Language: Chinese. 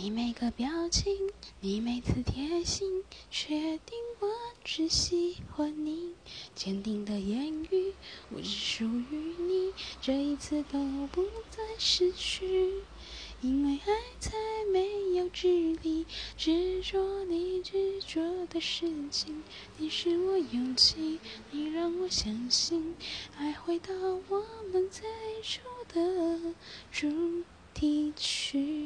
你每个表情，你每次贴心，确定我只喜欢你，坚定的言语，我只属于你，这一次都不再失去，因为爱才没有距离，执着你执着的事情，你是我勇气，你让我相信，爱回到我们最初的主题曲。